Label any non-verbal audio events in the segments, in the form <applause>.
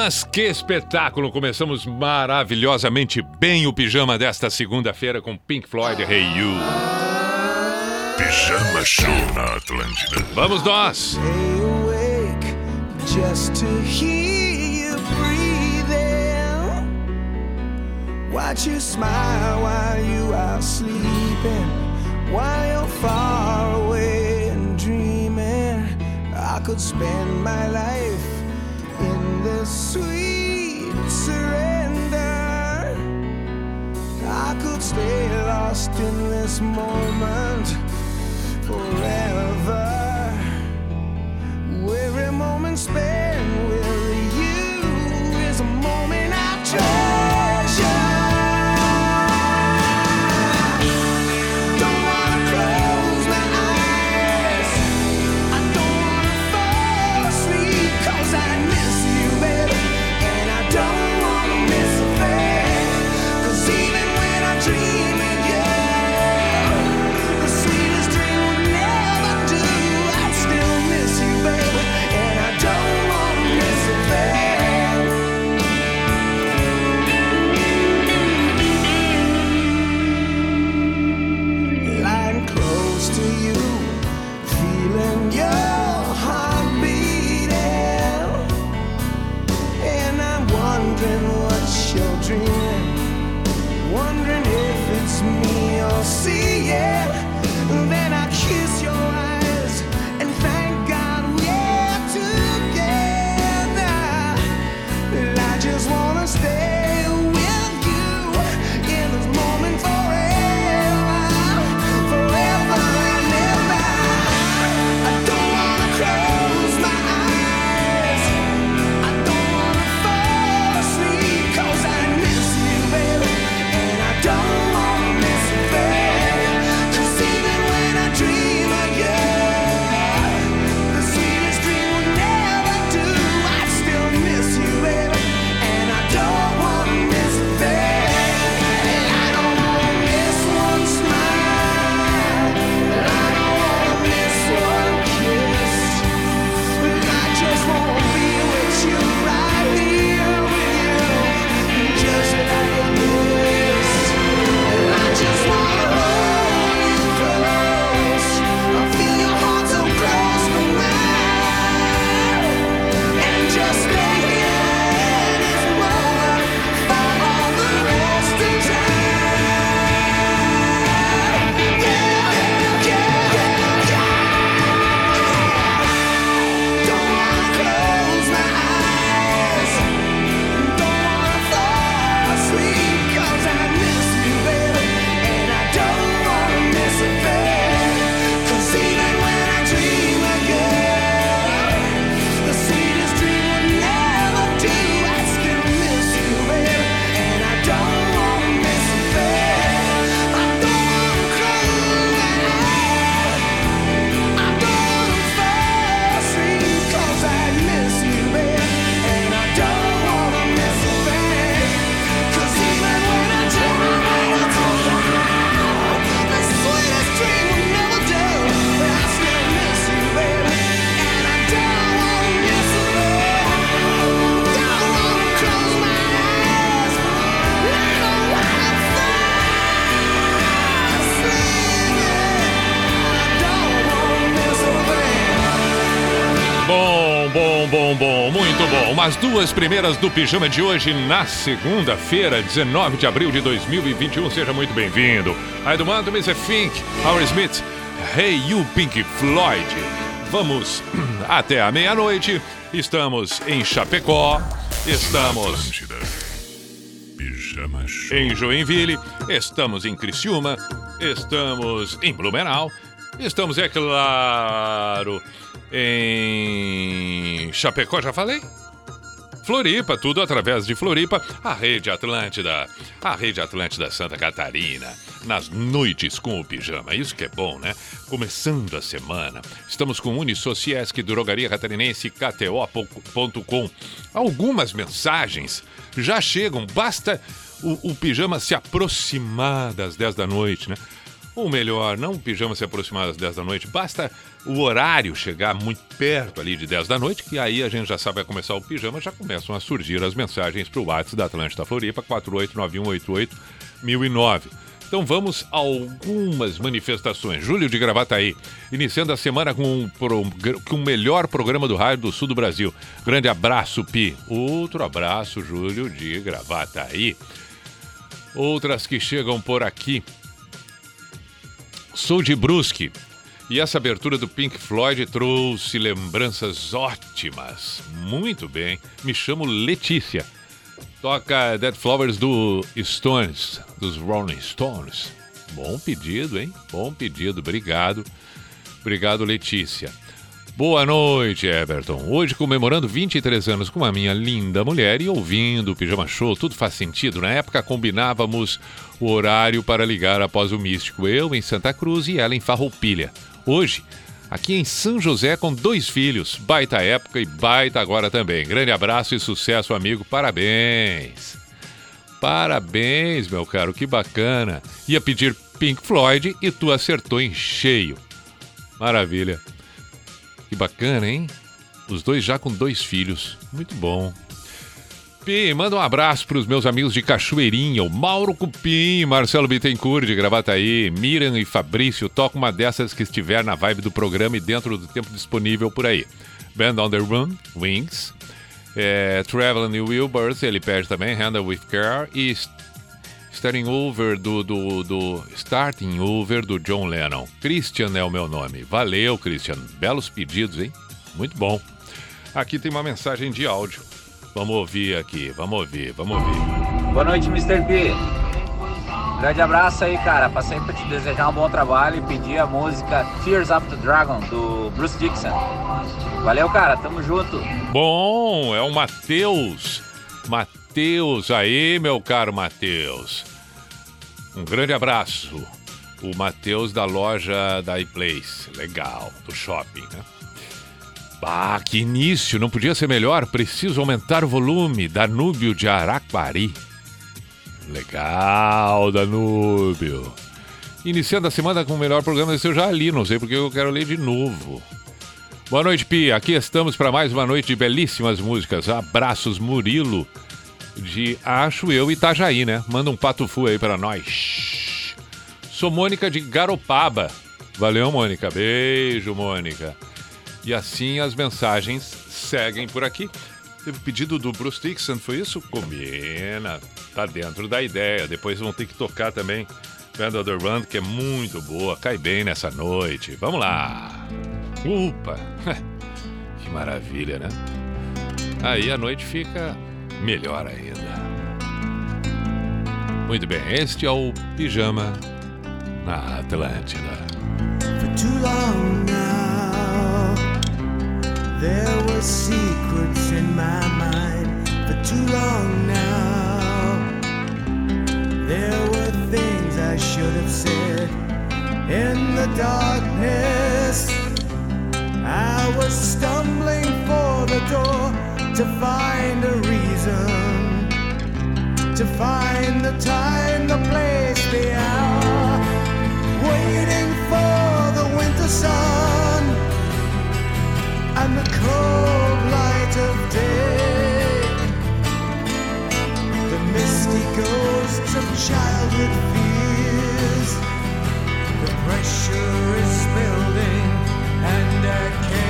Mas que espetáculo! Começamos maravilhosamente bem o pijama desta segunda-feira com Pink Floyd Hey You. Pijama Show na Atlântida. Vamos nós! Stay awake just to hear you breathing. Watch you smile while you are sleeping, while you're far away and dreaming. I could spend my life sweet surrender. I could stay lost in this moment forever. Every moment spent As duas primeiras do pijama de hoje na segunda-feira, 19 de abril de 2021. Seja muito bem-vindo. Aí do mando, Mr. Fink, Howard Smith, Hey You Pink Floyd. Vamos <clears throat> até a meia-noite. Estamos em Chapecó. Estamos Atlântida. Pijama Show. em Joinville, estamos em Criciúma, estamos em Blumenau, estamos, é claro, em Chapecó, já falei? Floripa, tudo através de Floripa, a Rede Atlântida, a Rede Atlântida Santa Catarina, nas noites com o pijama, isso que é bom, né? Começando a semana, estamos com Unisociesc, Drogaria Catarinense, KTO.com. Algumas mensagens já chegam, basta o, o pijama se aproximar das 10 da noite, né? Ou melhor, não o pijama se aproximar das 10 da noite, basta o horário chegar muito perto ali de 10 da noite, que aí a gente já sabe vai começar o pijama, já começam a surgir as mensagens para o WhatsApp da Atlântida Floripa, 489188009. Então vamos a algumas manifestações. Júlio de Gravataí, iniciando a semana com, um, com o melhor programa do rádio do sul do Brasil. Grande abraço, Pi. Outro abraço, Júlio de Gravataí. Outras que chegam por aqui. Sou de Brusque. E essa abertura do Pink Floyd trouxe lembranças ótimas. Muito bem. Me chamo Letícia. Toca Dead Flowers do Stones, dos Rolling Stones. Bom pedido, hein? Bom pedido, obrigado. Obrigado, Letícia. Boa noite, Everton. Hoje comemorando 23 anos com a minha linda mulher e ouvindo o Pijama Show, tudo faz sentido. Na época combinávamos o horário para ligar após o Místico, eu em Santa Cruz e ela em Farroupilha. Hoje, aqui em São José com dois filhos. Baita época e baita agora também. Grande abraço e sucesso, amigo. Parabéns. Parabéns, meu caro, que bacana. Ia pedir Pink Floyd e tu acertou em cheio. Maravilha. Que bacana, hein? Os dois já com dois filhos. Muito bom. Cupim, manda um abraço para os meus amigos de Cachoeirinha, o Mauro Cupim, Marcelo Bittencourt de Gravataí, Miriam e Fabrício, toca uma dessas que estiver na vibe do programa e dentro do tempo disponível por aí. Band on the Run, Wings, é, Traveling Wilburys, ele pede também, Handle with Care e Starting Over do, do, do Starting Over do John Lennon. Christian é o meu nome. Valeu, Christian. Belos pedidos, hein? Muito bom. Aqui tem uma mensagem de áudio. Vamos ouvir aqui, vamos ouvir, vamos ouvir. Boa noite, Mr. P. Grande abraço aí, cara. Passei para te desejar um bom trabalho e pedir a música Tears of the Dragon, do Bruce Dixon. Valeu, cara. Tamo junto. Bom, é o Matheus. Matheus aí, meu caro Matheus. Um grande abraço. O Matheus da loja da iPlace. Legal, do shopping, né? Ah, que início! Não podia ser melhor. Preciso aumentar o volume. Danúbio de Araquari. Legal, Danúbio. Iniciando a semana com o melhor programa, esse eu já li, não sei porque eu quero ler de novo. Boa noite, Pia. Aqui estamos para mais uma noite de belíssimas músicas. Abraços, Murilo, de Acho Eu Itajaí, né? Manda um patufu aí para nós. Sou Mônica de Garopaba. Valeu, Mônica. Beijo, Mônica. E assim as mensagens seguem por aqui. Teve pedido do Bruce Dixon, foi isso? Combina, tá dentro da ideia. Depois vão ter que tocar também Band of the Run, que é muito boa, cai bem nessa noite. Vamos lá! Upa! <laughs> que maravilha, né? Aí a noite fica melhor ainda. Muito bem, este é o Pijama na Atlântida. There were secrets in my mind for too long now. There were things I should have said in the darkness. I was stumbling for the door to find a reason, to find the time, the place, the hour, waiting for the winter sun and the cold light of day. The misty ghosts of childhood fears. The pressure is building, and I can't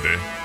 na Atlântida.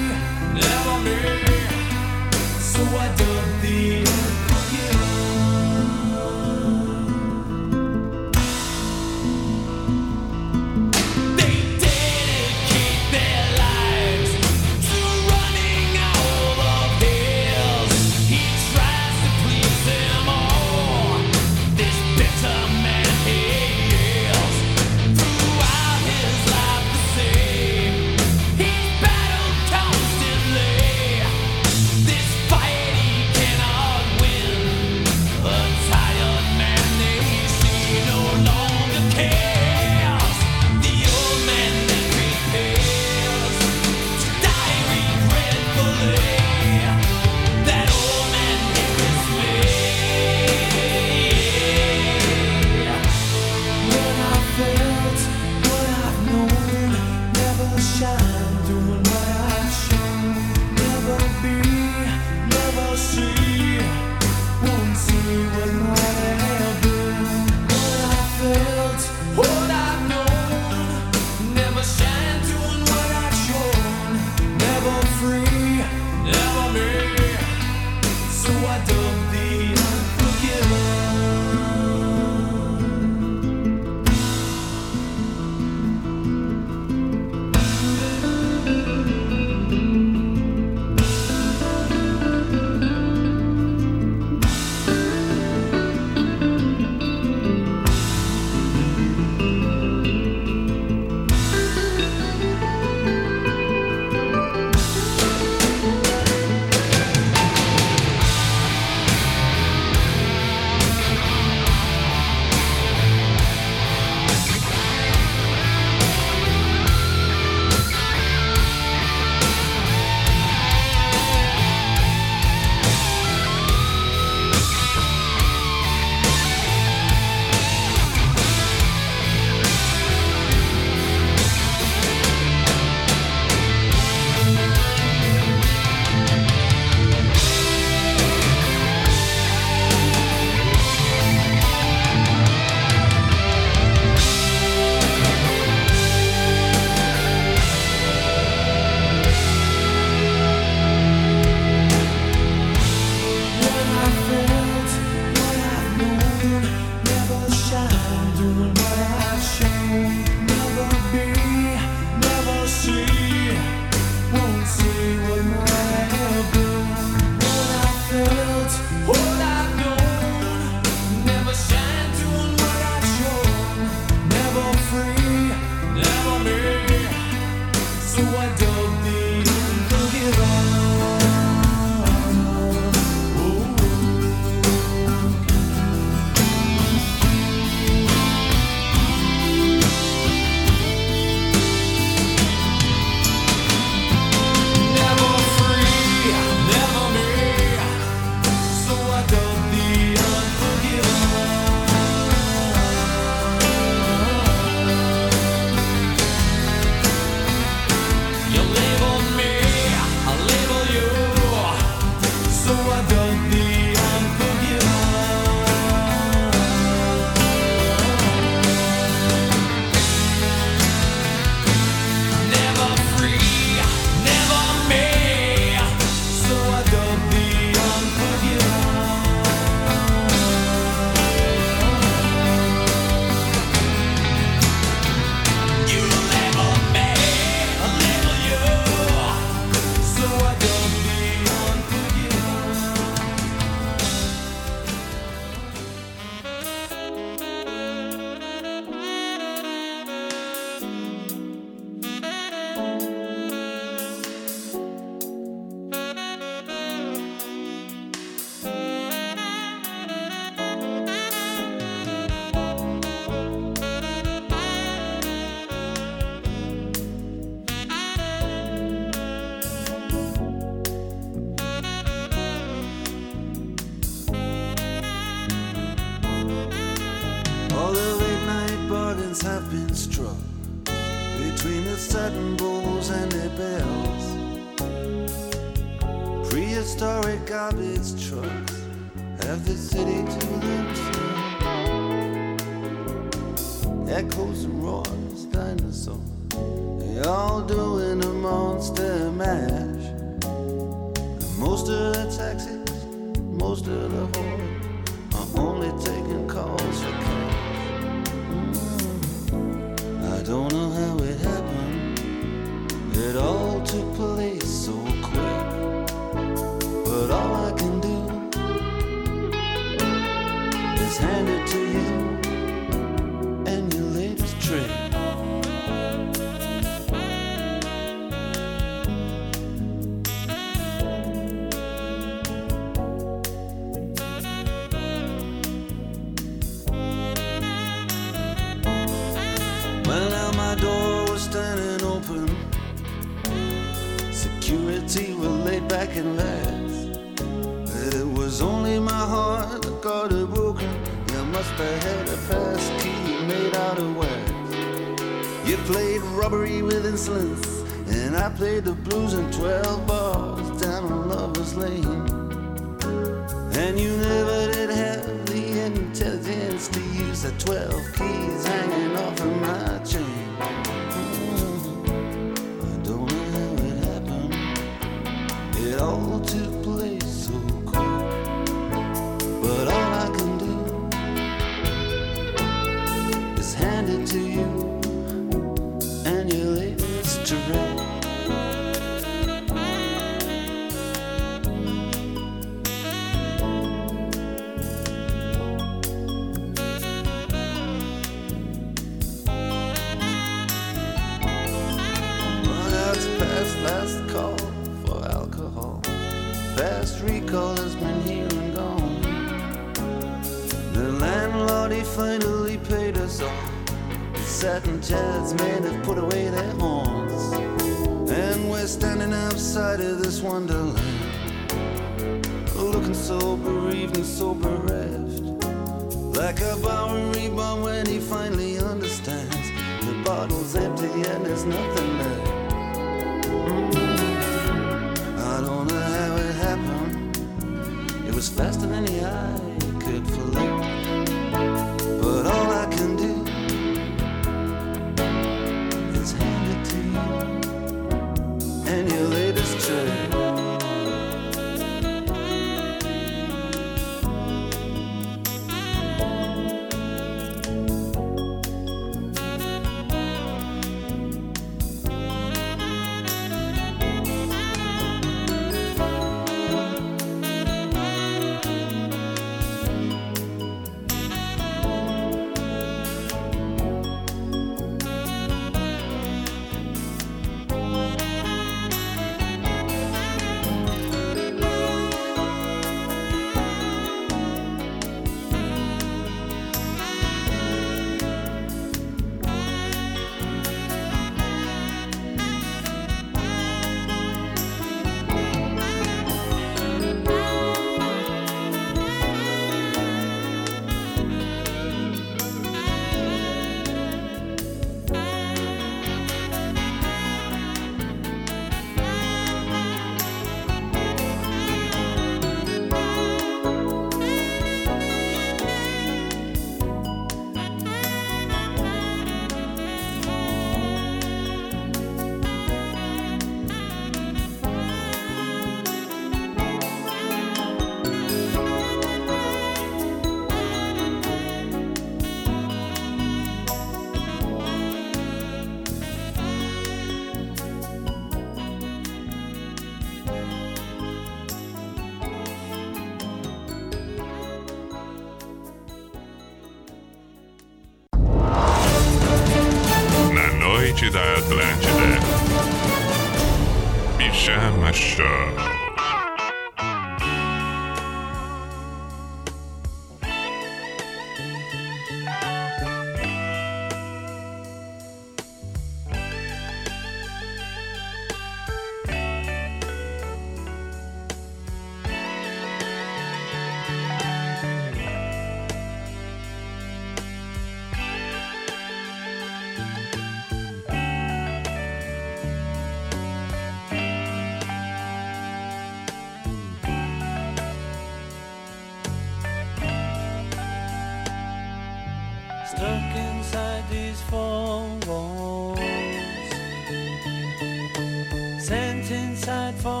inside for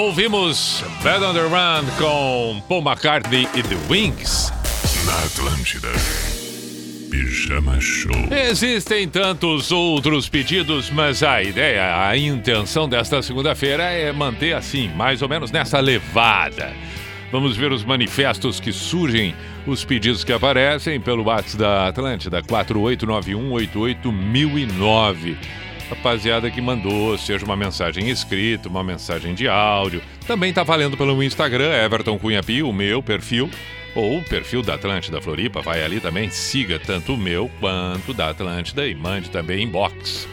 Ouvimos Bad Underground com Paul McCartney e The Wings. Na Atlântida. Pijama Show. Existem tantos outros pedidos, mas a ideia, a intenção desta segunda-feira é manter assim, mais ou menos nessa levada. Vamos ver os manifestos que surgem, os pedidos que aparecem pelo WhatsApp da Atlântida, 4891 88009 rapaziada que mandou, seja uma mensagem escrita, uma mensagem de áudio. Também tá valendo pelo Instagram, Everton Cunha Pio, o meu perfil, ou o perfil da Atlântida Floripa. Vai ali também, siga tanto o meu quanto da Atlântida e mande também inbox.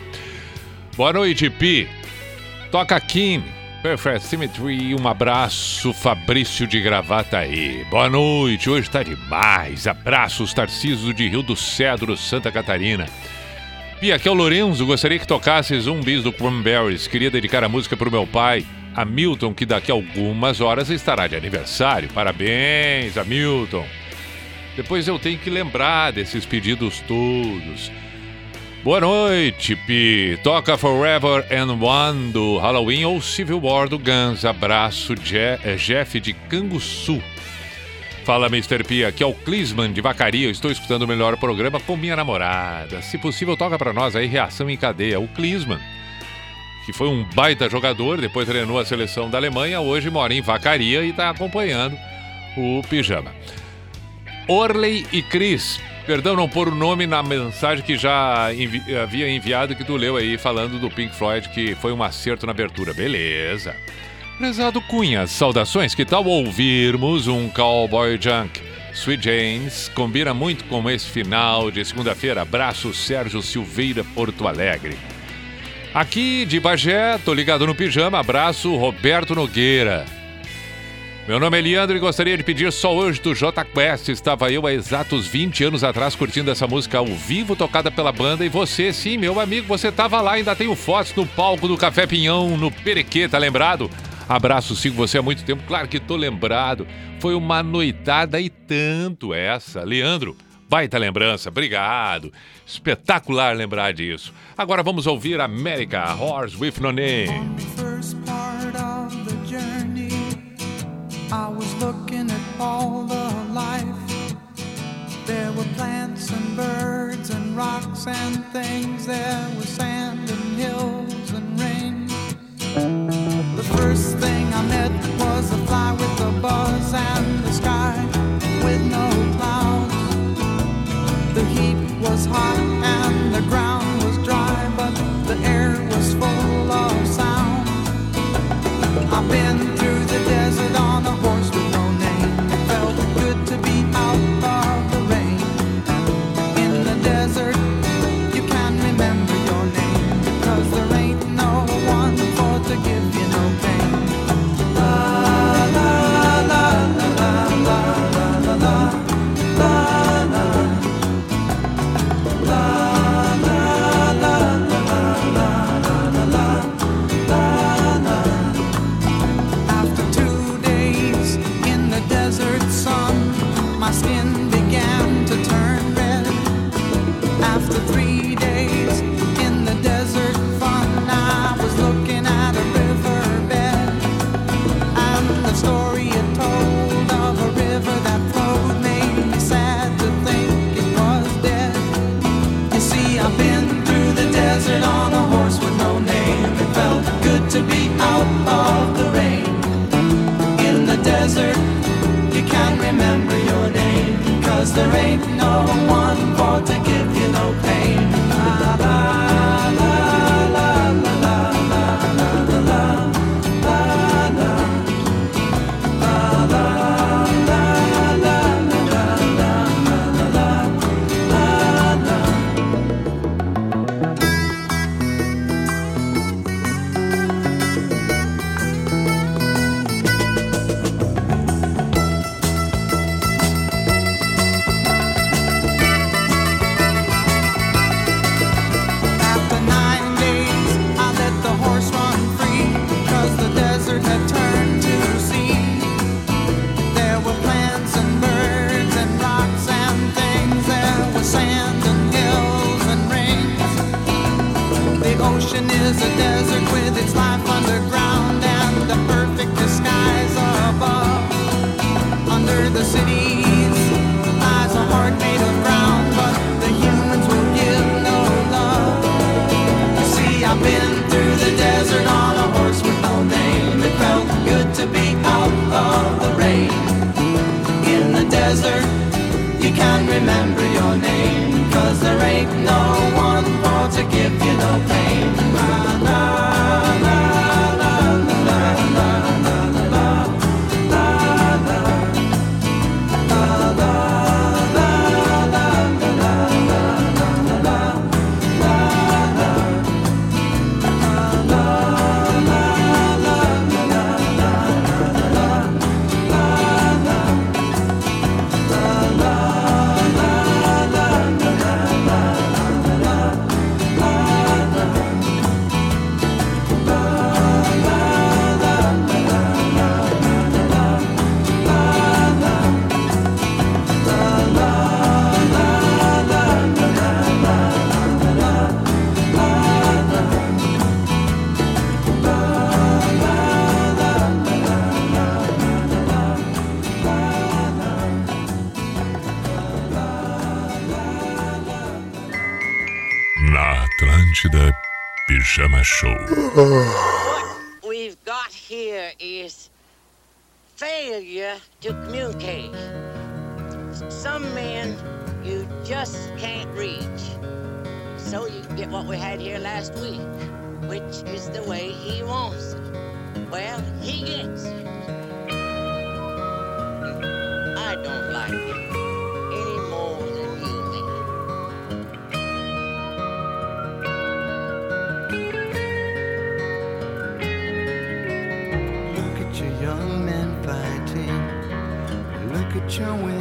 Boa noite, Pi. Toca Kim, Perfect Symmetry. Um abraço, Fabrício de Gravataí. Boa noite, hoje tá demais. Abraços, Tarciso de Rio do Cedro, Santa Catarina. Pia, aqui é o Lorenzo. Gostaria que tocasses um bis do Cranberries. Queria dedicar a música pro meu pai, Hamilton, que daqui a algumas horas estará de aniversário. Parabéns, Hamilton. Depois eu tenho que lembrar desses pedidos todos. Boa noite, Pi. Toca Forever and One do Halloween ou Civil War do Guns. Abraço, Je eh, Jeff de Canguçu. Fala, Mr. P. Aqui é o Clisman de Vacaria. Eu estou escutando o melhor programa com minha namorada. Se possível, toca pra nós aí Reação em Cadeia. O Clisman, que foi um baita jogador, depois treinou a seleção da Alemanha, hoje mora em Vacaria e está acompanhando o Pijama. Orley e Cris. Perdão não pôr o nome na mensagem que já envi- havia enviado que tu leu aí falando do Pink Floyd que foi um acerto na abertura. Beleza. Prezado Cunha, saudações. Que tal ouvirmos um Cowboy Junk? Sweet James combina muito com esse final de segunda-feira. Abraço, Sérgio Silveira, Porto Alegre. Aqui de Bagé, tô ligado no pijama. Abraço, Roberto Nogueira. Meu nome é Leandro e gostaria de pedir só hoje do J Quest. Estava eu há exatos 20 anos atrás curtindo essa música ao vivo, tocada pela banda. E você, sim, meu amigo, você estava lá. Ainda tenho fotos no palco do Café Pinhão, no Perequê, tá lembrado? Abraço, sigo você há muito tempo. Claro que tô lembrado. Foi uma noitada e tanto essa. Leandro, baita lembrança. Obrigado. Espetacular lembrar disso. Agora vamos ouvir América, Horse with No Name. I was looking at all the life. There were plants and birds and rocks and things. There sand and hills first thing I met was a fly with a buzz and the sky with no clouds. The heat was hot and the ground was dry, but the air was full of sound. I've been through the desert my skin 只为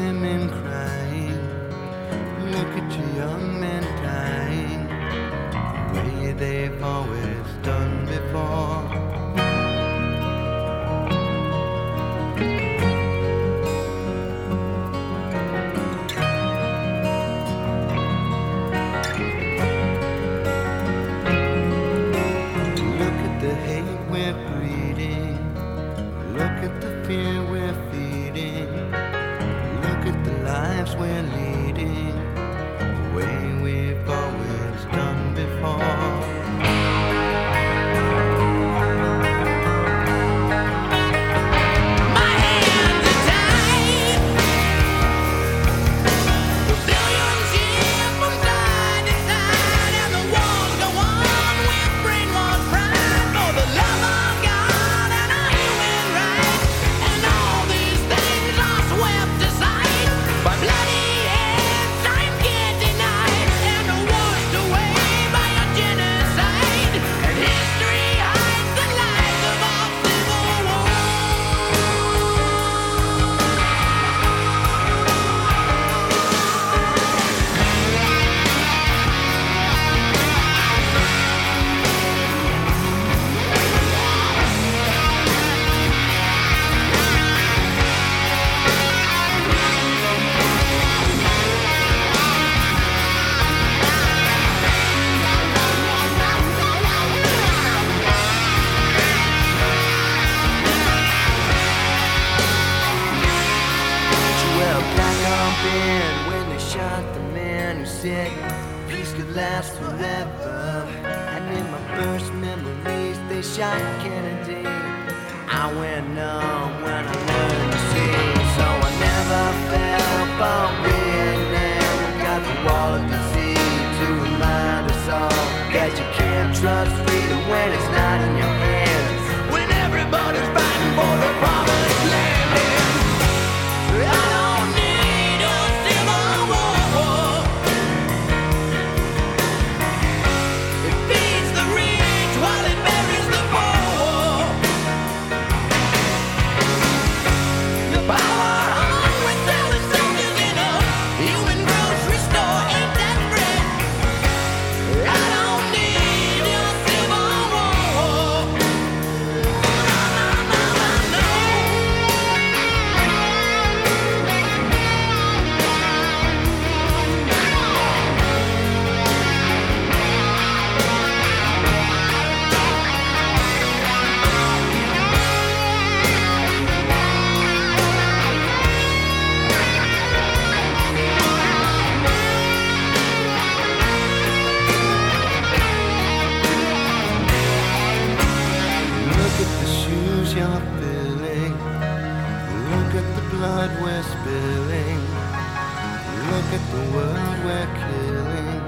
blood we're spilling. Look at the world we're killing.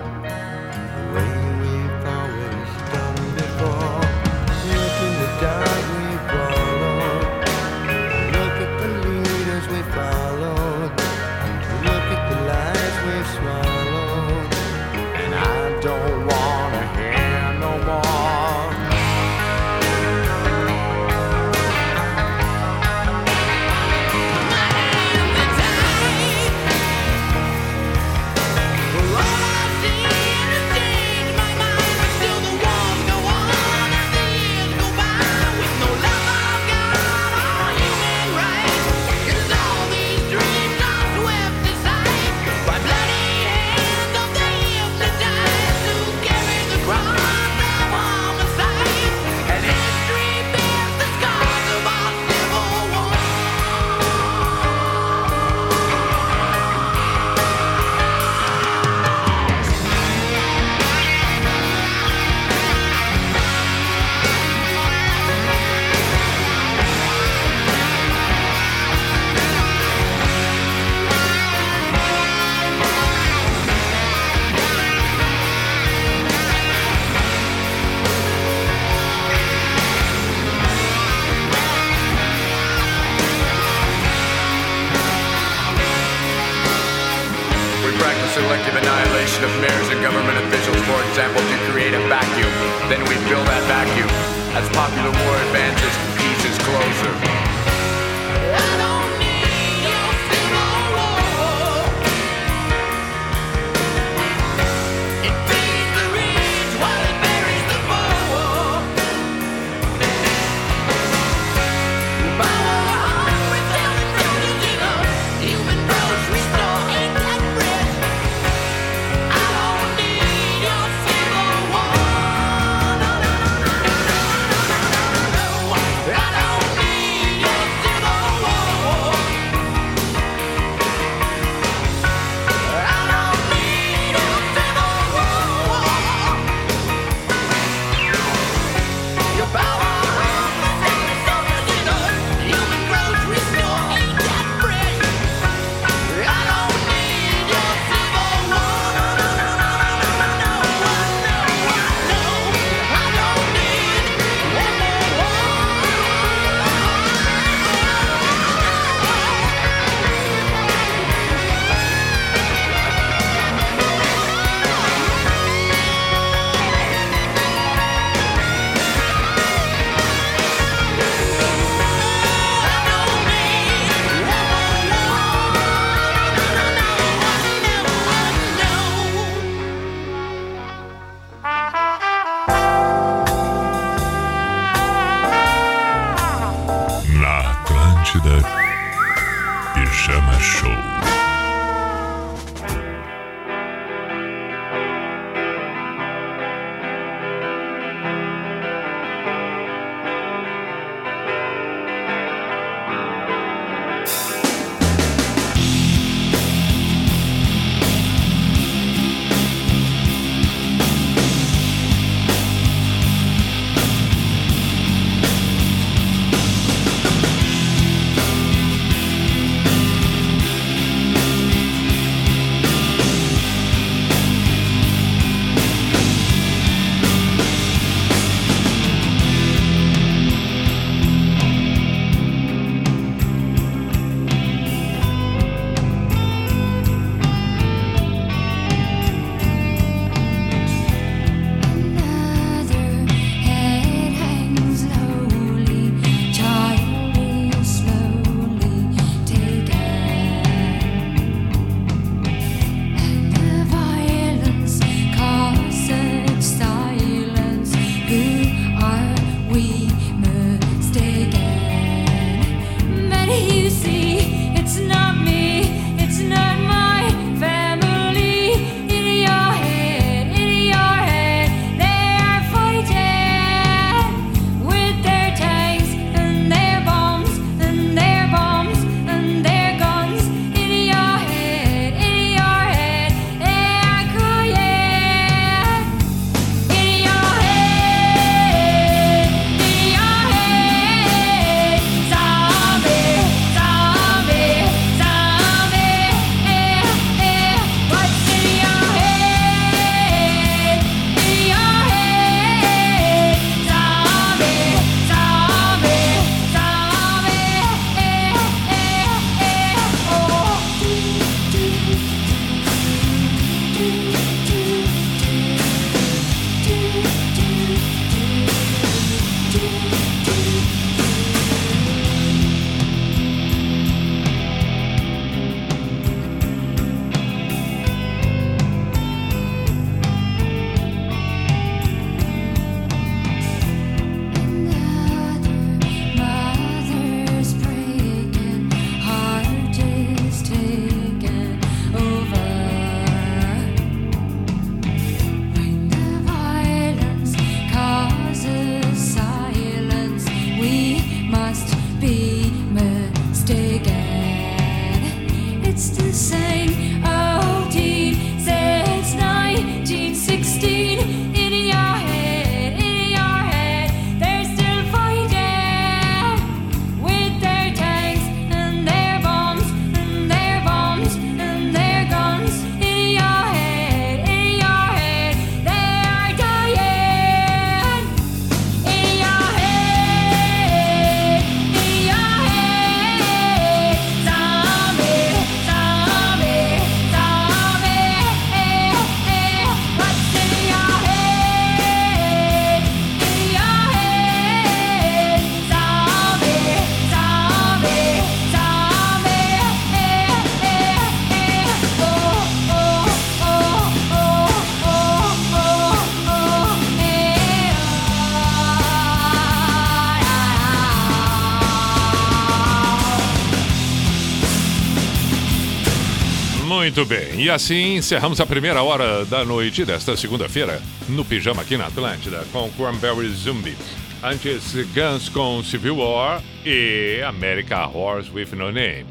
Muito bem, e assim encerramos a primeira hora da noite desta segunda-feira no Pijama aqui na Atlântida com Cranberry Zumbi. Antes, Guns com Civil War e America Horse with No Name.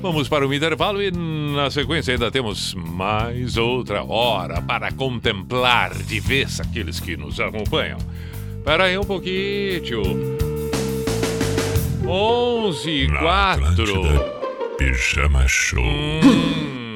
Vamos para o intervalo e na sequência ainda temos mais outra hora para contemplar de vez aqueles que nos acompanham. Espera aí um pouquinho, tio. 11 e Na 4. Atlântida, Pijama Show.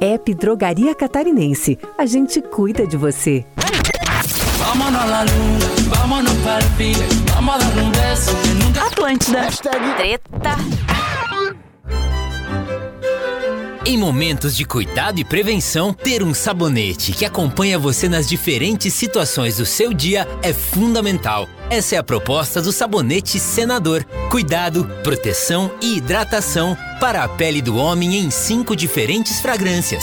App Drogaria Catarinense. A gente cuida de você. Vámonos a la Em momentos de cuidado e prevenção, ter um sabonete que acompanha você nas diferentes situações do seu dia é fundamental. Essa é a proposta do sabonete Senador. Cuidado, proteção e hidratação para a pele do homem em cinco diferentes fragrâncias: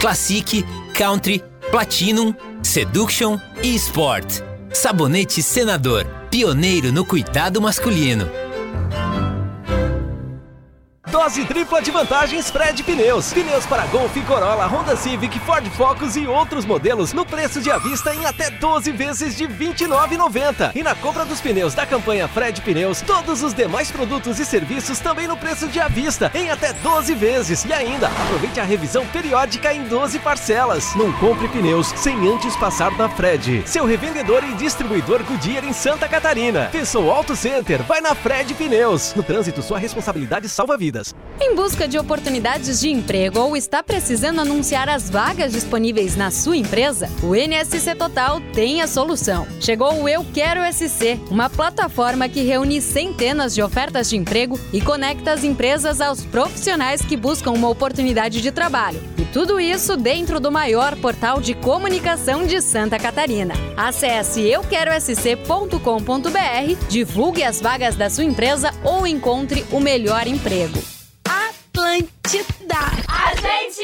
Classic, Country, Platinum, Seduction e Sport. Sabonete Senador, pioneiro no cuidado masculino. Dose tripla de vantagens Fred Pneus. Pneus para Golf, Corolla, Honda Civic, Ford Focus e outros modelos no preço de à vista em até 12 vezes de R$ 29,90. E na compra dos pneus da campanha Fred Pneus, todos os demais produtos e serviços também no preço de à vista em até 12 vezes. E ainda, aproveite a revisão periódica em 12 parcelas. Não compre pneus sem antes passar na Fred. Seu revendedor e distribuidor Goodyear em Santa Catarina. Pensou Auto Center? Vai na Fred Pneus. No trânsito, sua responsabilidade salva vidas. Em busca de oportunidades de emprego ou está precisando anunciar as vagas disponíveis na sua empresa? O NSC Total tem a solução. Chegou o Eu Quero SC, uma plataforma que reúne centenas de ofertas de emprego e conecta as empresas aos profissionais que buscam uma oportunidade de trabalho. Tudo isso dentro do maior portal de comunicação de Santa Catarina. Acesse euquerosc.com.br, divulgue as vagas da sua empresa ou encontre o melhor emprego. Atlântida. A gente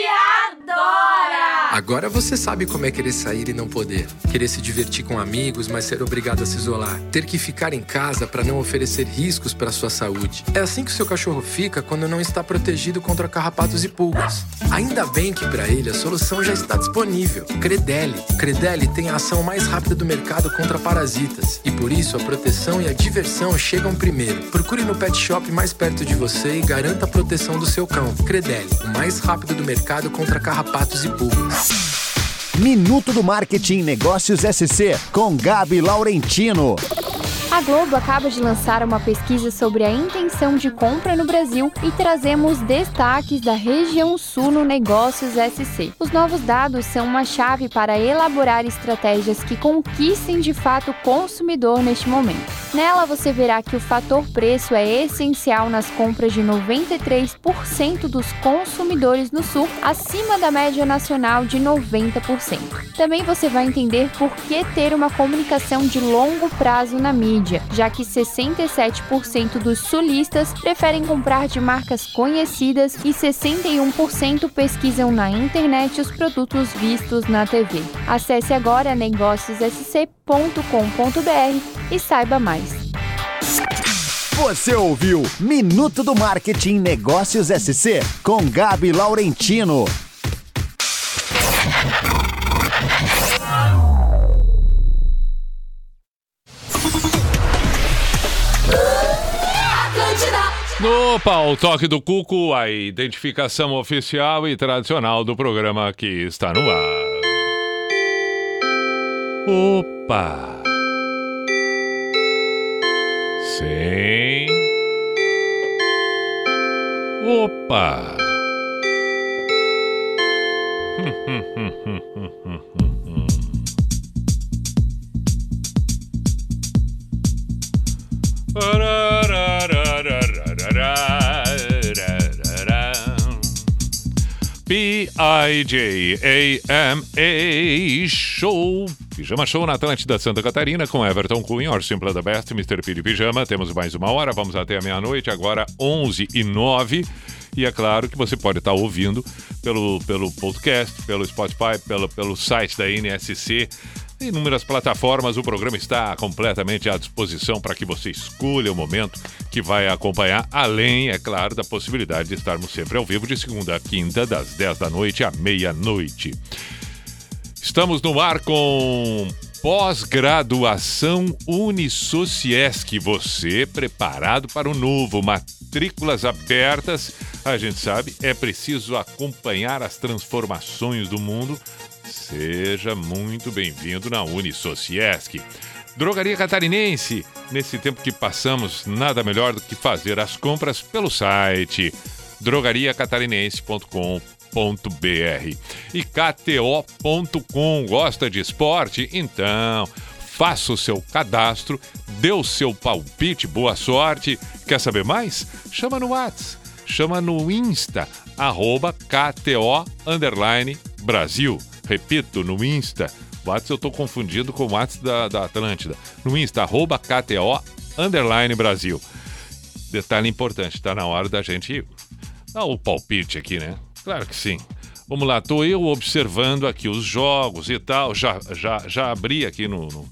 adora! Agora você sabe como é querer sair e não poder. Querer se divertir com amigos, mas ser obrigado a se isolar. Ter que ficar em casa para não oferecer riscos para sua saúde. É assim que o seu cachorro fica quando não está protegido contra carrapatos e pulgas. Ainda bem que para ele a solução já está disponível. Credelli. Credelli tem a ação mais rápida do mercado contra parasitas. E por isso a proteção e a diversão chegam primeiro. Procure no pet shop mais perto de você e garanta a proteção do seu cão. Credelli, o mais rápido do mercado contra carrapatos e pulgas. Minuto do Marketing Negócios SC com Gabi Laurentino. A Globo acaba de lançar uma pesquisa sobre a intenção de compra no Brasil e trazemos destaques da região sul no Negócios SC. Os novos dados são uma chave para elaborar estratégias que conquistem de fato o consumidor neste momento. Nela você verá que o fator preço é essencial nas compras de 93% dos consumidores no sul, acima da média nacional de 90%. Também você vai entender por que ter uma comunicação de longo prazo na mídia, já que 67% dos sulistas preferem comprar de marcas conhecidas e 61% pesquisam na internet os produtos vistos na TV. Acesse agora negóciossc.com.br e saiba mais. Você ouviu Minuto do Marketing Negócios SC com Gabi Laurentino. Opa, o toque do Cuco, a identificação oficial e tradicional do programa que está no ar. Opa! Sim. Opa! <laughs> P-I-J-A-M-A Show. Pijama Show na Atlântida Santa Catarina com Everton Cunha, Or Simple the Best, Mr. P de Pijama. Temos mais uma hora, vamos até a meia-noite, agora 11 e 9. E é claro que você pode estar ouvindo pelo, pelo podcast, pelo Spotify, pelo, pelo site da NSC. Inúmeras plataformas, o programa está completamente à disposição para que você escolha o momento que vai acompanhar, além, é claro, da possibilidade de estarmos sempre ao vivo de segunda a quinta, das 10 da noite à meia-noite. Estamos no ar com pós-graduação Unisociesc. Você preparado para o novo, matrículas abertas. A gente sabe, é preciso acompanhar as transformações do mundo. Seja muito bem-vindo na Unisociesc. Drogaria Catarinense. Nesse tempo que passamos, nada melhor do que fazer as compras pelo site drogariacatarinense.com.br e KTO.com. Gosta de esporte? Então, faça o seu cadastro, dê o seu palpite, boa sorte. Quer saber mais? Chama no WhatsApp, chama no Insta, arroba KTO Brasil. Repito, no Insta. WhatsApp eu tô confundindo com o WhatsApp da, da Atlântida. No Insta, arroba KTO underline Brasil. Detalhe importante, tá na hora da gente dar o palpite aqui, né? Claro que sim. Vamos lá, tô eu observando aqui os jogos e tal. Já, já, já abri aqui no, no,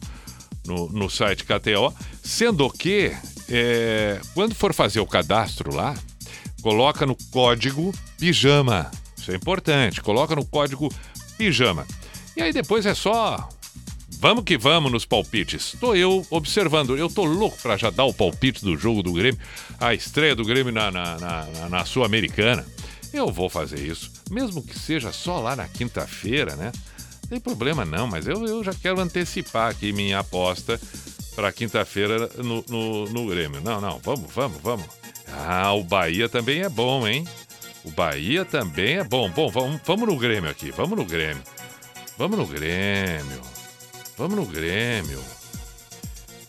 no, no site KTO. Sendo que, é, quando for fazer o cadastro lá, coloca no código pijama. Isso é importante. Coloca no código pijama. E aí depois é só. Vamos que vamos nos palpites. Tô eu observando. Eu tô louco pra já dar o palpite do jogo do Grêmio. A estreia do Grêmio na, na, na, na- na Sul-Americana. Eu vou fazer isso. Mesmo que seja só lá na quinta-feira, né? Não tem problema não, mas eu, eu já quero antecipar aqui minha aposta para quinta-feira no, no, no Grêmio. Não, não, vamos, vamos, vamos. Ah, o Bahia também é bom, hein? O Bahia também é bom. Bom, vamos, vamos no Grêmio aqui, vamos no Grêmio. Vamos no Grêmio. Vamos no Grêmio.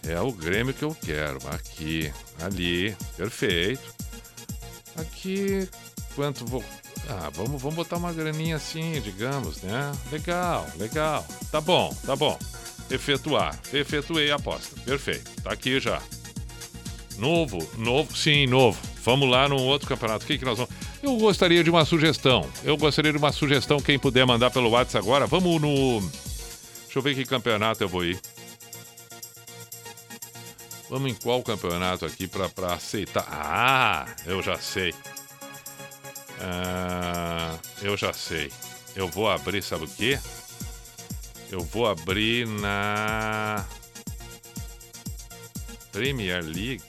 É o Grêmio que eu quero. Aqui, ali, perfeito. Aqui, quanto vou. Ah, vamos, vamos botar uma graninha assim, digamos, né? Legal, legal. Tá bom, tá bom. Efetuar. Efetuei a aposta. Perfeito. Tá aqui já. Novo, novo, sim, novo. Vamos lá num outro campeonato. O que, que nós vamos. Eu gostaria de uma sugestão. Eu gostaria de uma sugestão. Quem puder mandar pelo WhatsApp agora, vamos no. Deixa eu ver que campeonato eu vou ir. Vamos em qual campeonato aqui pra aceitar? Ah, eu já sei. Ah, eu já sei. Eu vou abrir, sabe o quê? Eu vou abrir na Premier League.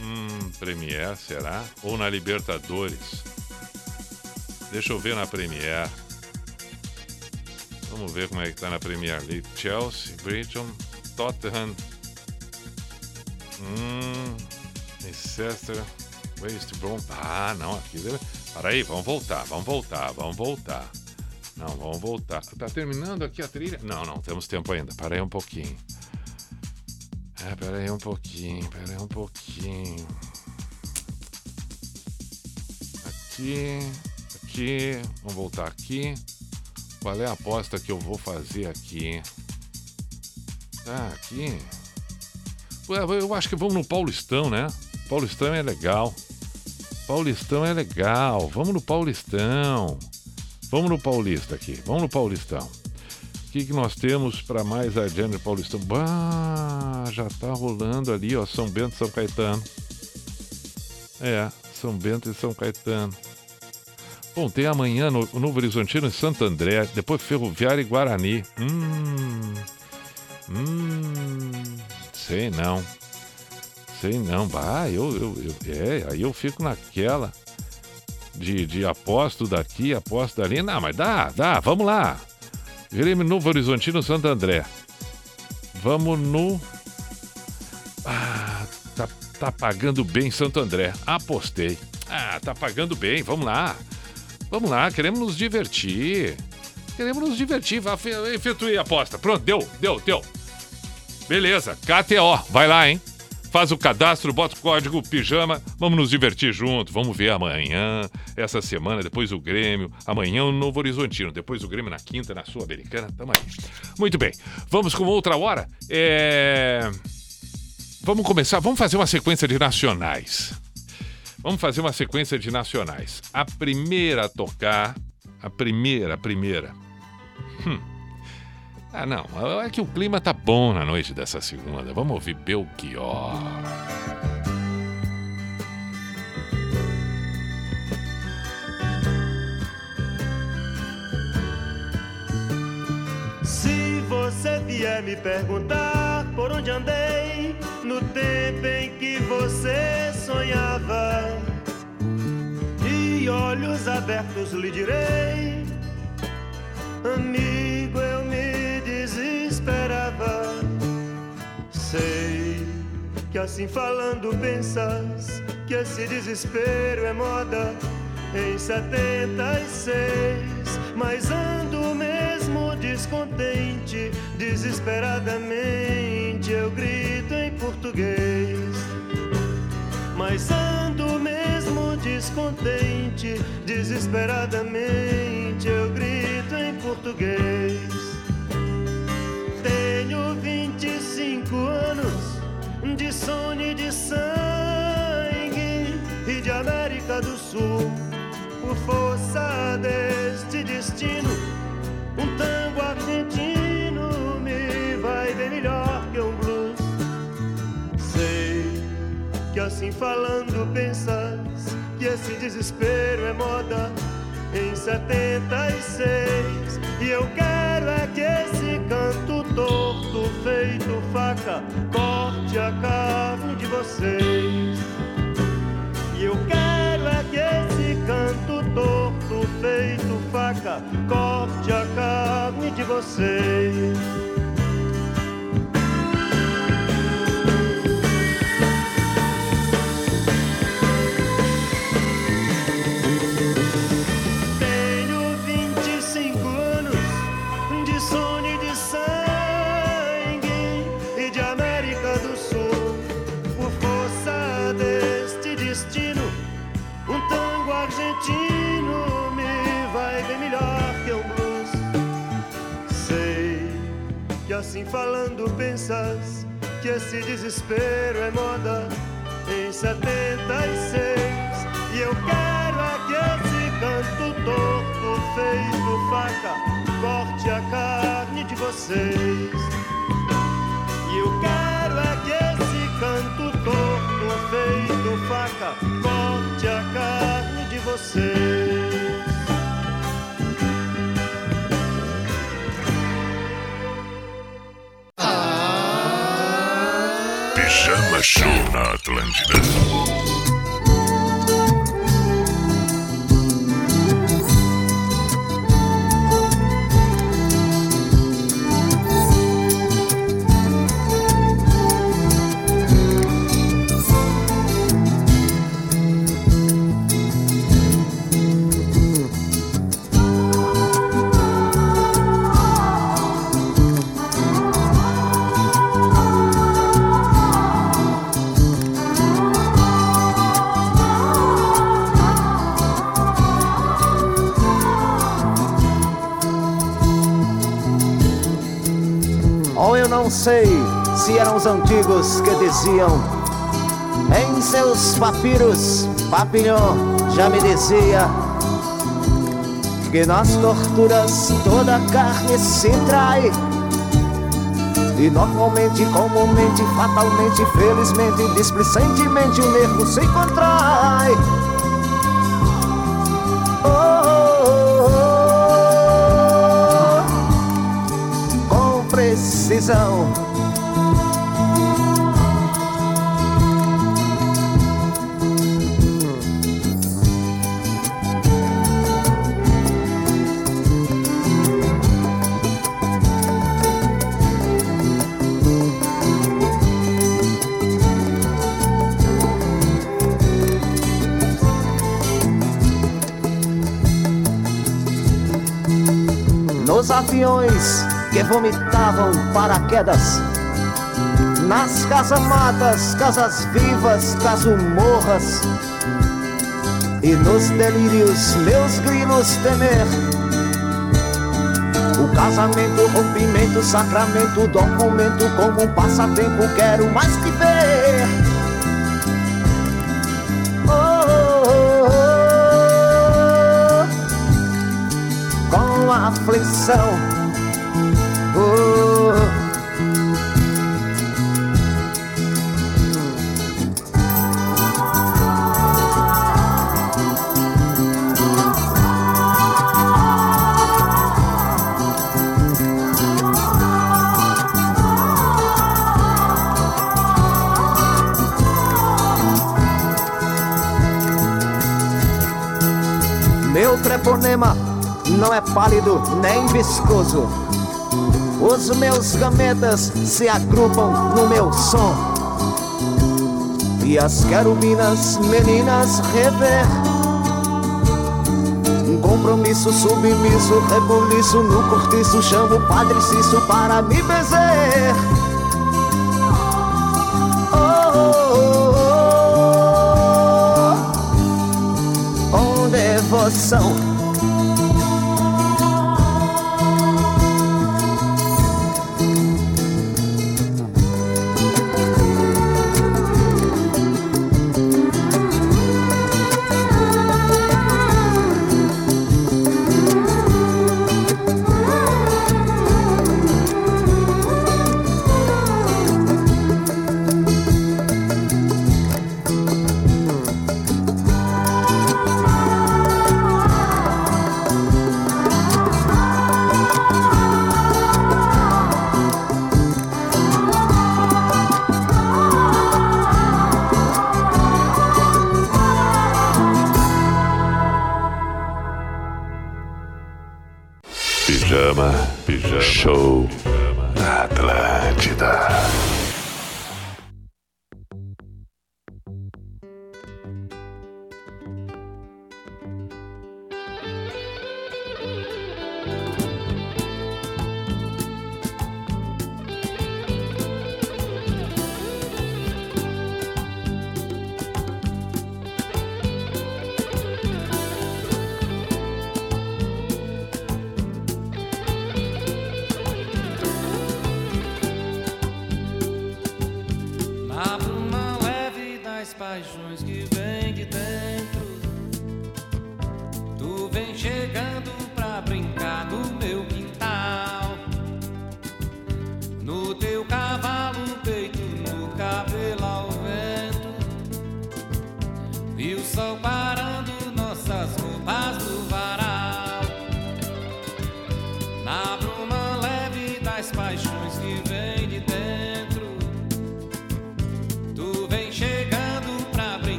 Hum, Premier, será? Ou na Libertadores? Deixa eu ver na Premier. Vamos ver como é que tá na Premier League. Chelsea, Brighton, Tottenham. Hum, Leicester, West Brom. Ah, não, aqui. Para aí, vamos voltar, vamos voltar, vamos voltar. Não, vamos voltar. Tá terminando aqui a trilha? Não, não, temos tempo ainda. Para aí um pouquinho. É, pera aí um pouquinho, pera aí um pouquinho. Aqui, aqui, vamos voltar aqui. Qual é a aposta que eu vou fazer aqui? Tá, aqui. Ué, Eu acho que vamos no Paulistão, né? Paulistão é legal. Paulistão é legal. Vamos no Paulistão. Vamos no Paulista aqui. Vamos no Paulistão. Que, que nós temos para mais adiante no Paulistão? Bah, já tá rolando ali, ó. São Bento e São Caetano. É, São Bento e São Caetano. Bom, tem amanhã no Novo Horizontino e Santo André, depois Ferroviária e Guarani. Hum. Hum. Sei não. Sei não. Bah, eu, eu, eu- é, aí eu fico naquela de, de aposto daqui, aposto dali. Não, mas dá, dá, vamos lá. Grêmio Novo Horizontino Santo André. Vamos no. Ah, tá, tá pagando bem Santo André. Apostei. Ah, tá pagando bem, vamos lá. Vamos lá, queremos nos divertir. Queremos nos divertir. Efetuei a aposta. Pronto, deu, deu, deu. Beleza, KTO, vai lá, hein? Faz o cadastro, bota o código pijama, vamos nos divertir junto, vamos ver amanhã, essa semana, depois o Grêmio, amanhã o Novo Horizontino, depois o Grêmio na quinta, na Sul-Americana, tamo aí. Muito bem, vamos com outra hora. É... Vamos começar, vamos fazer uma sequência de nacionais. Vamos fazer uma sequência de nacionais. A primeira a tocar, a primeira, a primeira. Hum. Ah, não, é que o clima tá bom na noite dessa segunda. Vamos ouvir Belchior. Se você vier me perguntar por onde andei no tempo em que você sonhava, e olhos abertos lhe direi, amigo, eu me desesperava. Sei que assim falando pensas que esse desespero é moda em 76, mas ando mesmo descontente, desesperadamente eu grito em português. Mas ando mesmo descontente, desesperadamente eu grito em português. 25 anos de sono e de sangue e de América do Sul. Por força deste destino, um tango argentino me vai bem melhor que um blues. Sei que assim falando pensas que esse desespero é moda em 76 e eu quero é que esse canto torto feito faca corte a carne de vocês. E eu quero é que esse canto torto feito faca corte a carne de vocês assim falando pensas que esse desespero é moda em 76 e eu quero é que esse canto torto feito faca corte a carne de vocês. E eu quero é que esse canto torto feito faca corte a carne de vocês Pijama Show na Atlântida. Se eram os antigos que diziam em seus papiros, Papillon já me dizia que nas torturas toda carne se trai. E normalmente, comumente, fatalmente, felizmente, displicentemente o nervo se contrai. Oh, oh, oh, com precisão. Nos aviões que vomitavam paraquedas nas casamatas, casas vivas, casumorras e nos delírios meus grilos temer. O casamento, rompimento, sacramento, documento como um passatempo quero mais que ver. Aflição. Oh, Meu treponema não é pálido nem viscoso. Os meus gametas se agrupam no meu som. E as querubinas meninas rever. Um compromisso submisso, rebuliço no cortiço. Chamo o Padre Cício para me bezer. Oh, oh, oh, com devoção. Pijama,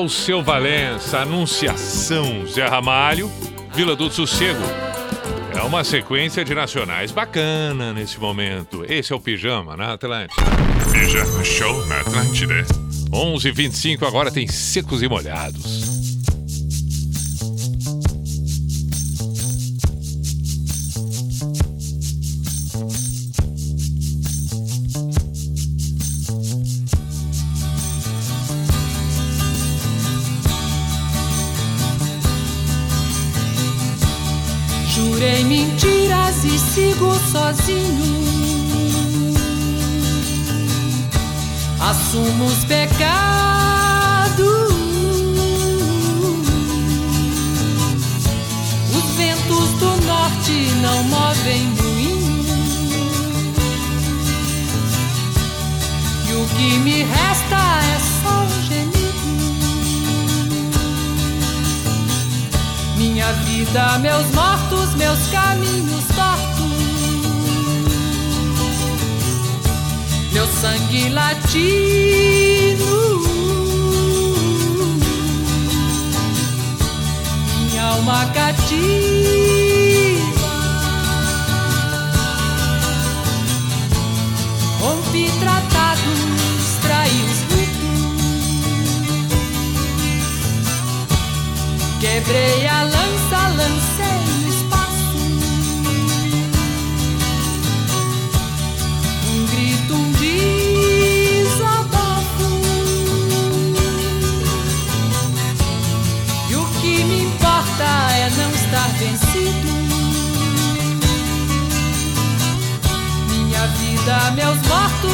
Alceu Valença, Anunciação, Zé Ramalho, Vila do Sossego. É uma sequência de nacionais bacana nesse momento. Esse é o Pijama na Atlântida. Pijama Show na Atlântida. 11:25 agora tem secos e molhados.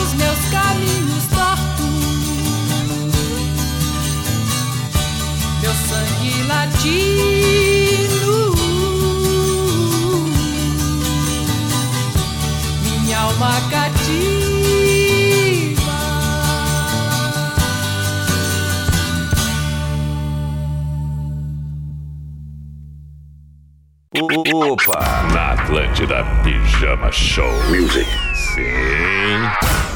os meus caminhos tortos, meu sangue latino, minha alma cativa. Opa! Na Atlântida Pijama Show Music. Sim.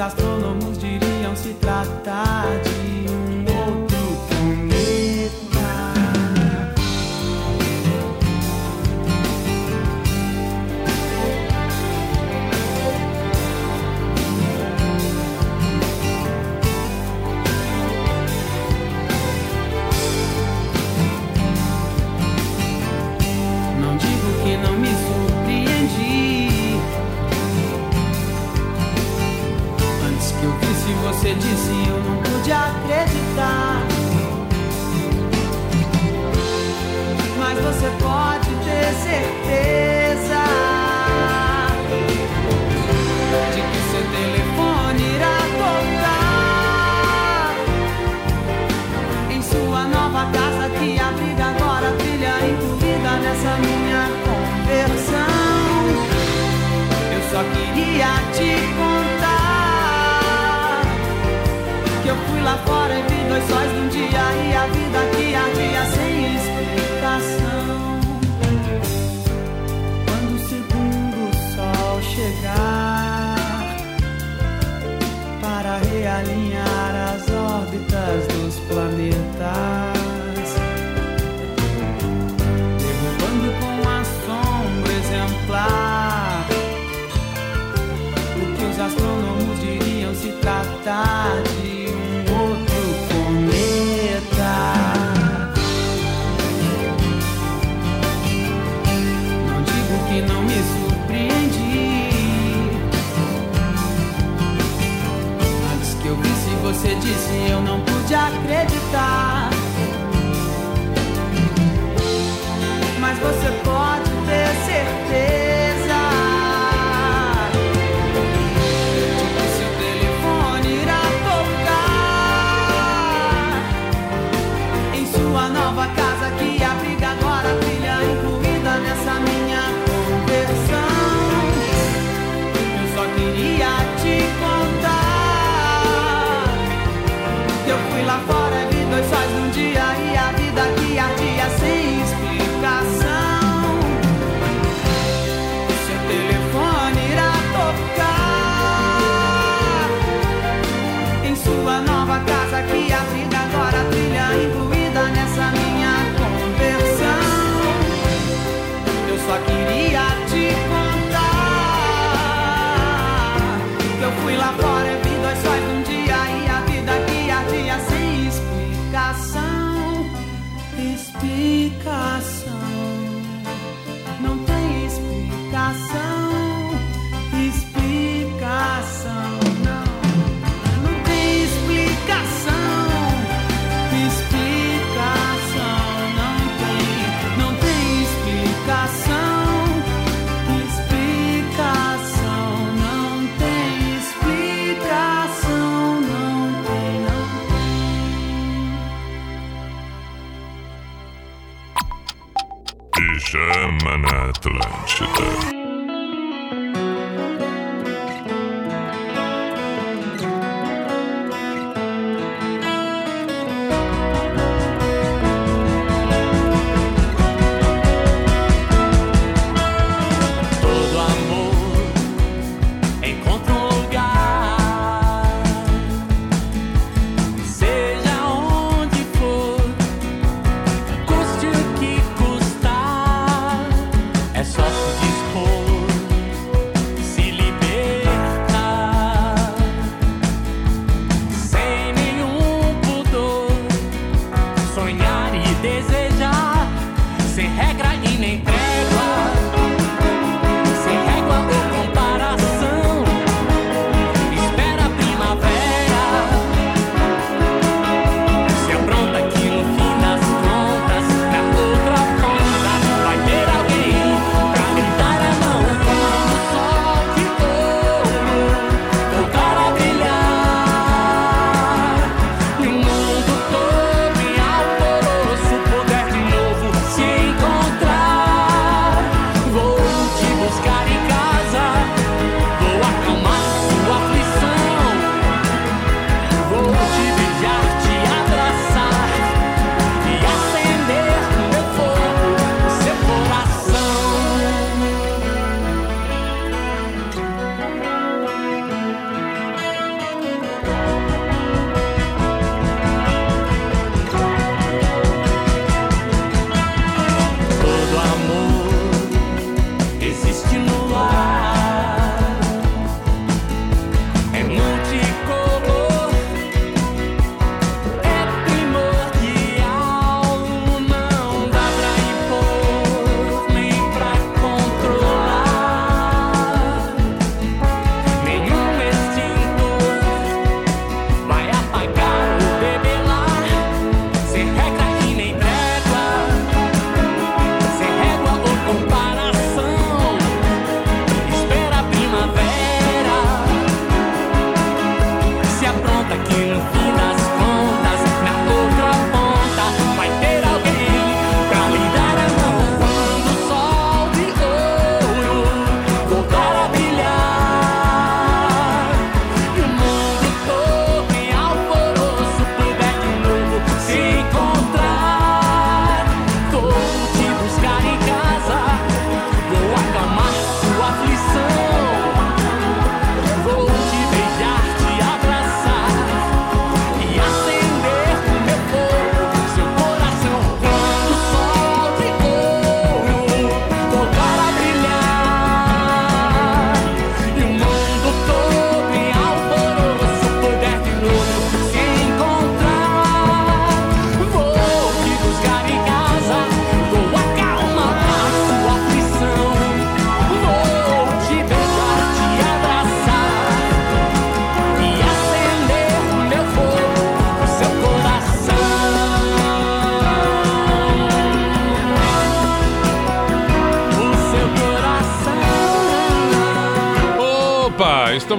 as flores. Pode Mas você pode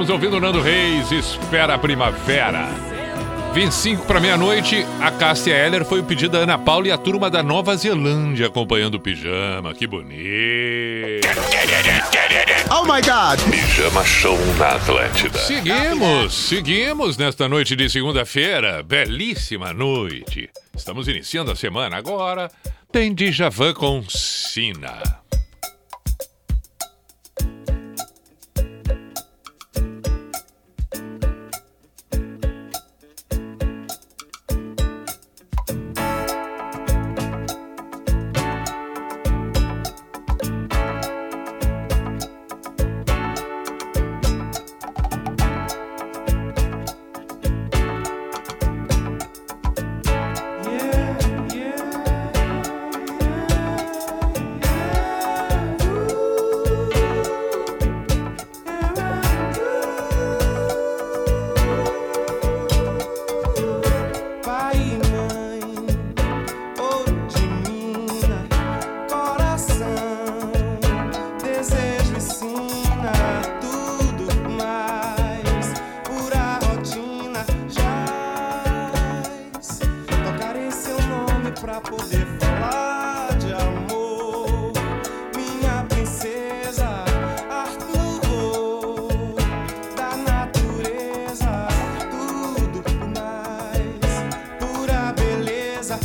Estamos ouvindo Nando Reis, Espera a Primavera. 25 para meia-noite, a Cássia Heller foi o pedido da Ana Paula e a turma da Nova Zelândia acompanhando o pijama. Que bonito! Oh my God! Pijama Show na Atlântida. Seguimos, seguimos nesta noite de segunda-feira. Belíssima noite. Estamos iniciando a semana agora. Tem Djavan com Sina.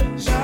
Shine.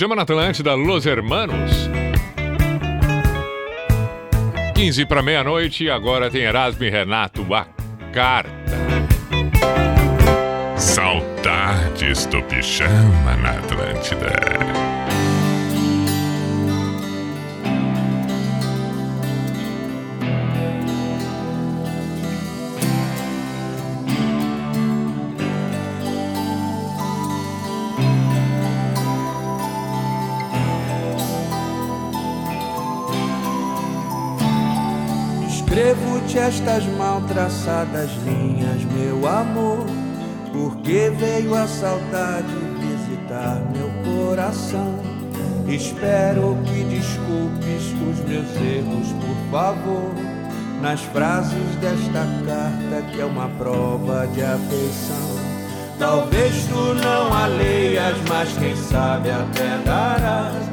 Pijama na Atlântida, Los Hermanos. 15 para meia-noite agora tem Erasmo e Renato, a carta. Saudades do pijama na Atlântida. Estas mal traçadas linhas, meu amor, porque veio a saudade visitar meu coração. Espero que desculpes os meus erros, por favor, nas frases desta carta que é uma prova de afeição. Talvez tu não a leias, mas quem sabe até darás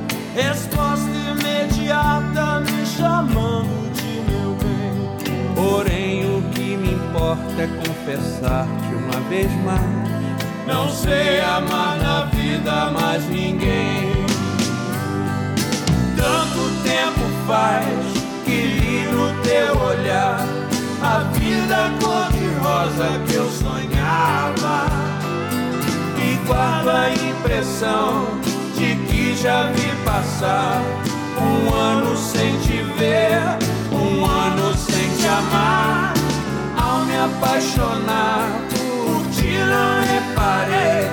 importa é confessar-te uma vez mais. Não sei amar na vida mais ninguém. Tanto tempo faz que li no teu olhar a vida cor-de-rosa que eu sonhava. E guardo a impressão de que já vi passar um ano sem te ver, um ano sem te amar. Me apaixonar por ti, não reparei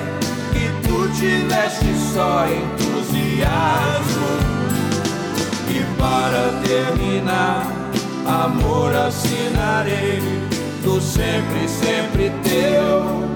que tu tiveste só entusiasmo. E para terminar, amor assinarei do sempre, sempre teu.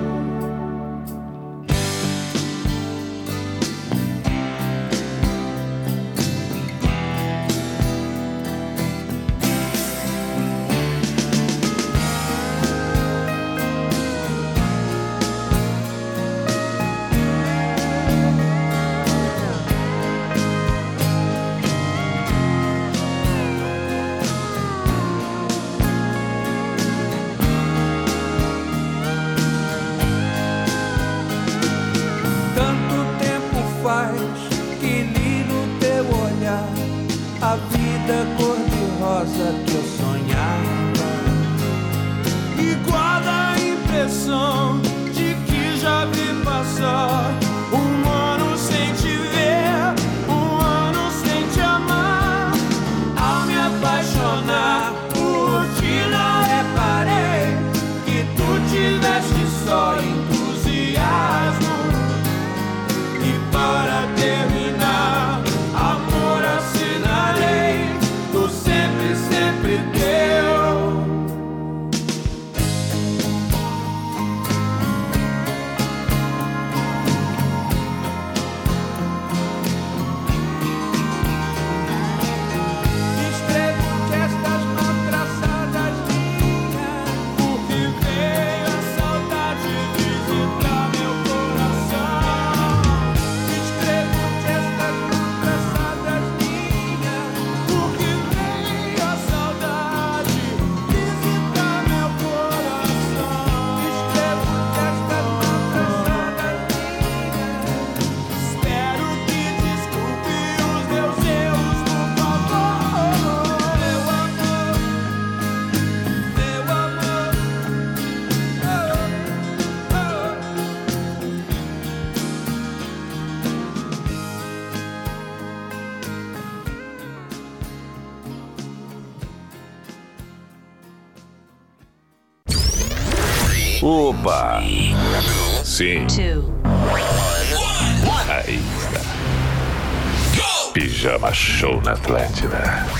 Show na Atlântida.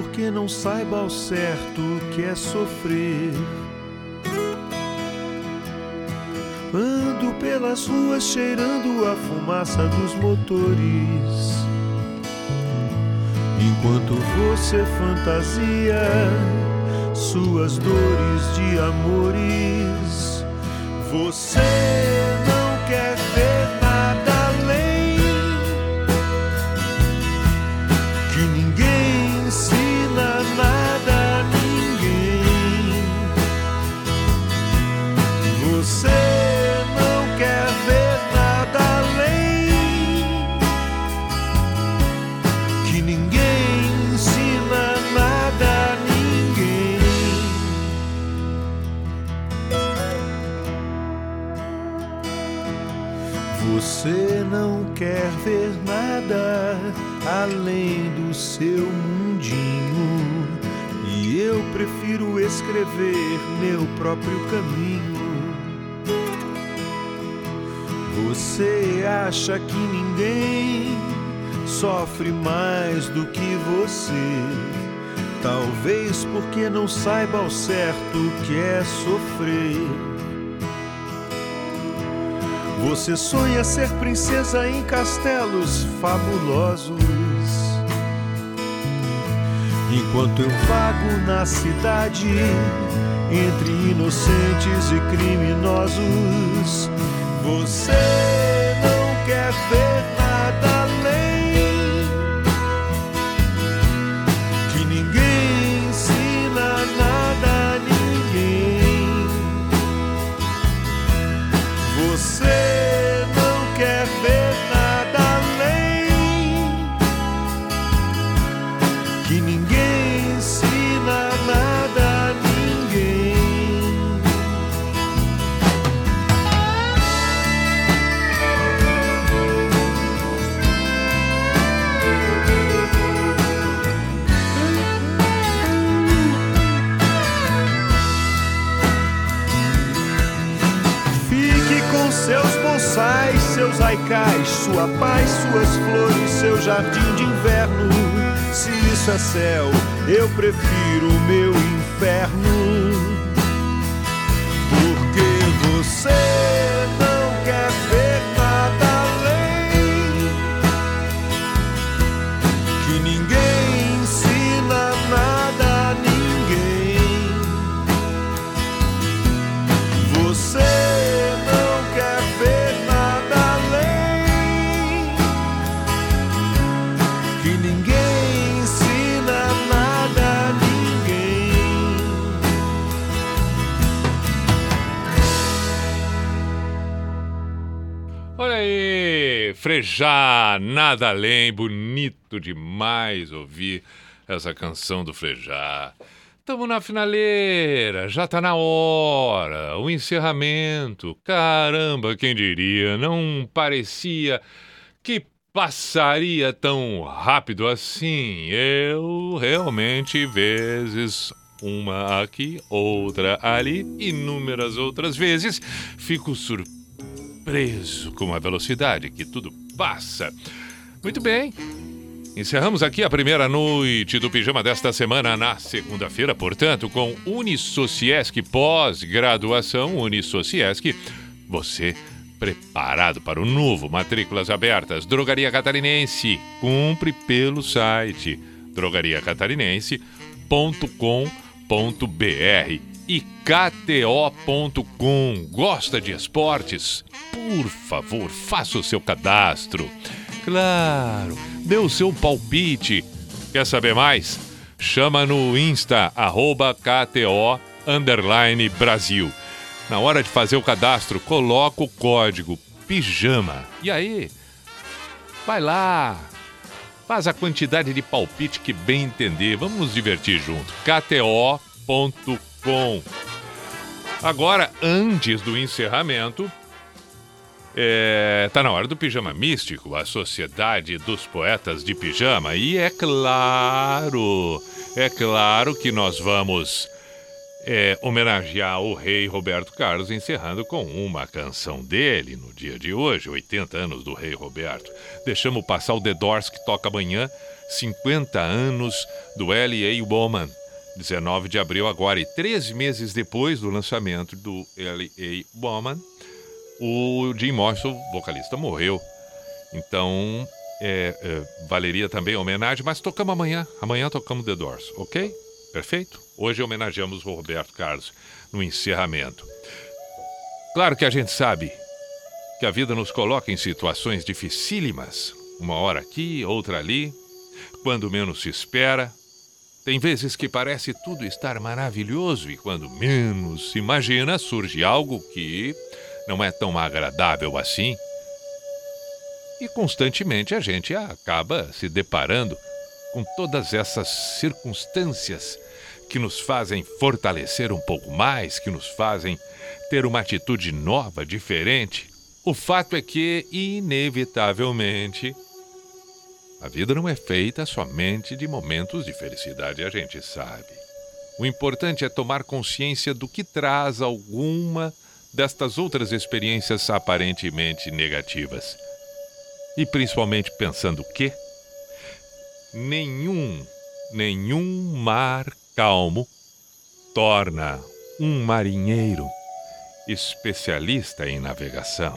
porque não saiba ao certo o que é sofrer. Ando pelas ruas cheirando a fumaça dos motores. Enquanto você fantasia suas dores de amores, você quer ver nada além do seu mundinho. E eu prefiro escrever meu próprio caminho. Você acha que ninguém sofre mais do que você? Talvez porque não saiba ao certo o que é sofrer. Você sonha ser princesa em castelos fabulosos. Enquanto eu vago na cidade entre inocentes e criminosos, você não quer ver sua paz, suas flores, seu jardim de inverno. Se isso é céu, eu prefiro o meu inferno. Frejá, nada além, bonito demais ouvir essa canção do Frejá. Tamo na finaleira, já tá na hora, o encerramento. Caramba, quem diria, não parecia que passaria tão rápido assim. Eu realmente, vezes, uma aqui, outra ali, inúmeras outras vezes, fico surpreso preso com a velocidade que tudo passa. Muito bem. Encerramos aqui a primeira noite do pijama desta semana na segunda-feira, portanto, com Unisociesc pós-graduação Unisociesc. Você preparado para o novo matrículas abertas. Drogaria Catarinense, cumpre pelo site drogariacatarinense.com.br e KTO.com. Gosta de esportes? Por favor, faça o seu cadastro. Claro, dê o seu palpite. Quer saber mais? Chama no Insta, arroba KTO underline Brasil. Na hora de fazer o cadastro, coloca o código PIJAMA. E aí? Vai lá, faz a quantidade de palpite que bem entender. Vamos nos divertir junto. KTO.com. Agora, antes do encerramento, é, tá na hora do Pijama Místico, a Sociedade dos Poetas de Pijama. E é claro, é claro que nós vamos é, homenagear o rei Roberto Carlos, encerrando com uma canção dele no dia de hoje, 80 anos do rei Roberto. Deixamos passar o The Doors, que toca amanhã, 50 anos do L.A. Woman. 19 de abril agora, e três meses depois do lançamento do L.A. Woman, o Jim Morrison, vocalista, morreu. Então, é, é, valeria também a homenagem, mas tocamos amanhã. Amanhã tocamos The Doors, ok? Perfeito? Hoje homenageamos o Roberto Carlos no encerramento. Claro que a gente sabe que a vida nos coloca em situações dificílimas, uma hora aqui, outra ali, quando menos se espera. Tem vezes que parece tudo estar maravilhoso e quando menos se imagina surge algo que não é tão agradável assim. E constantemente a gente acaba se deparando com todas essas circunstâncias que nos fazem fortalecer um pouco mais, que nos fazem ter uma atitude nova, diferente. O fato é que, inevitavelmente, a vida não é feita somente de momentos de felicidade, a gente sabe. O importante é tomar consciência do que traz alguma destas outras experiências aparentemente negativas. E principalmente pensando que nenhum, nenhum mar calmo torna um marinheiro especialista em navegação.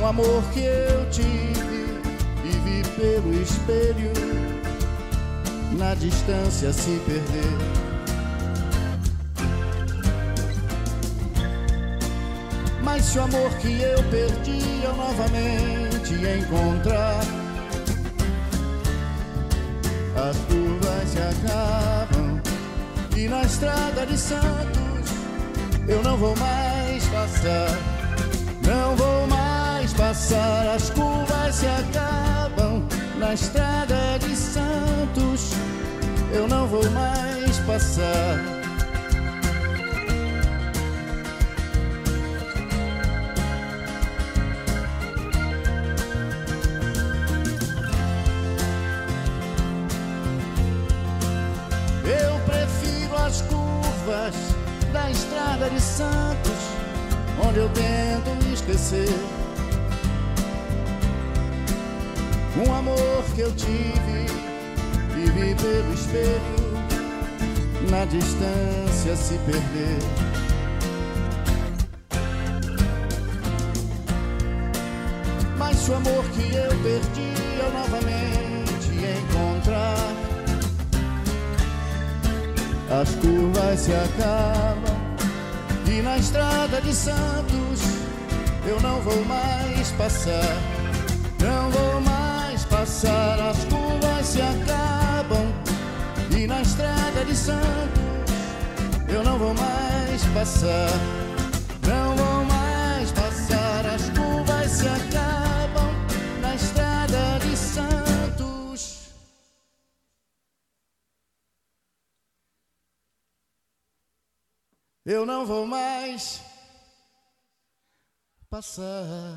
um amor que eu tive e vi pelo espelho. Na distância se perder. Mas se o amor que eu perdi eu novamente encontrar, as curvas se acabam e na estrada de Santos eu não vou mais passar, não vou mais passar, as curvas se acabam na estrada de Santos eu não vou mais passar. Eu prefiro as curvas da estrada de Santos, onde eu tento esquecer que eu tive e vi pelo espelho na distância se perder. Mas o amor que eu perdi eu novamente encontrar as curvas se acabam e na estrada de Santos eu não vou mais passar, não vou passar as curvas se acabam. E na estrada de Santos eu não vou mais passar. Não vou mais passar, as curvas se acabam. Na estrada de Santos. Eu não vou mais passar.